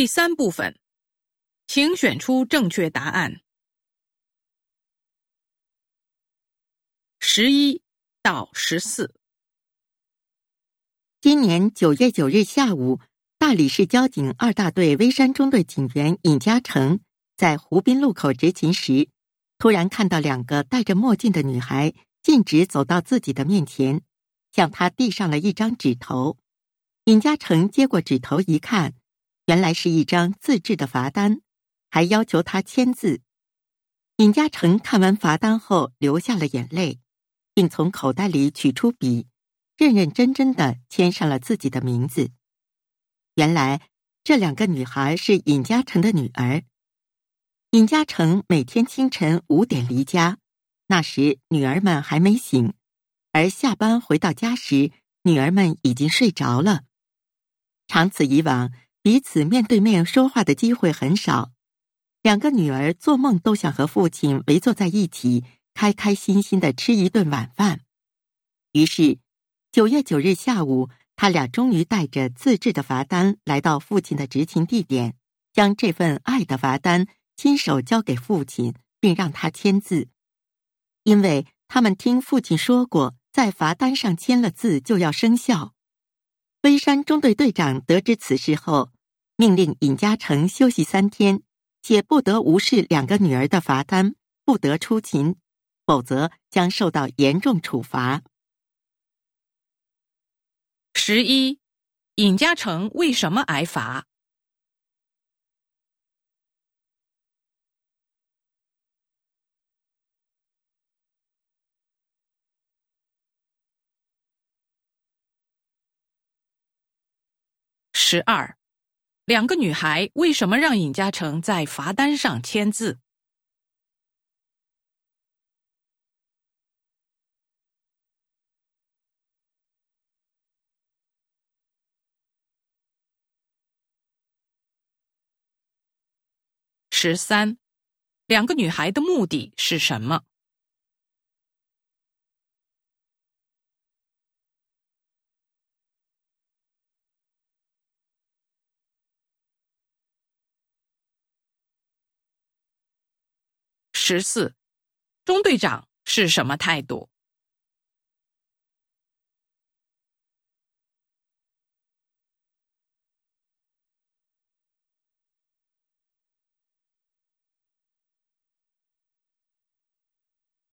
第三部分，请选出正确答案。十一到十四。今年九月九日下午，大理市交警二大队微山中队警员尹嘉诚在湖滨路口执勤时，突然看到两个戴着墨镜的女孩径直走到自己的面前，向他递上了一张纸头。尹嘉诚接过纸头一看，原来是一张自制的罚单，还要求他签字。尹嘉诚看完罚单后流下了眼泪，并从口袋里取出笔，认认真真的签上了自己的名字。原来这两个女孩是尹嘉诚的女儿。尹嘉诚每天清晨五点离家，那时女儿们还没醒，而下班回到家时，女儿们已经睡着了。长此以往，彼此面对面说话的机会很少。两个女儿做梦都想和父亲围坐在一起，开开心心的吃一顿晚饭。于是，九月九日下午，他俩终于带着自制的罚单来到父亲的执勤地点，将这份爱的罚单。亲手交给父亲，并让他签字，因为他们听父亲说过，在罚单上签了字就要生效。微山中队队长得知此事后，命令尹嘉诚休息三天，且不得无视两个女儿的罚单，不得出勤，否则将受到严重处罚。十一，尹嘉诚为什么挨罚？十二，两个女孩为什么让尹嘉诚在罚单上签字？十三，两个女孩的目的是什么？十四，中队长是什么态度？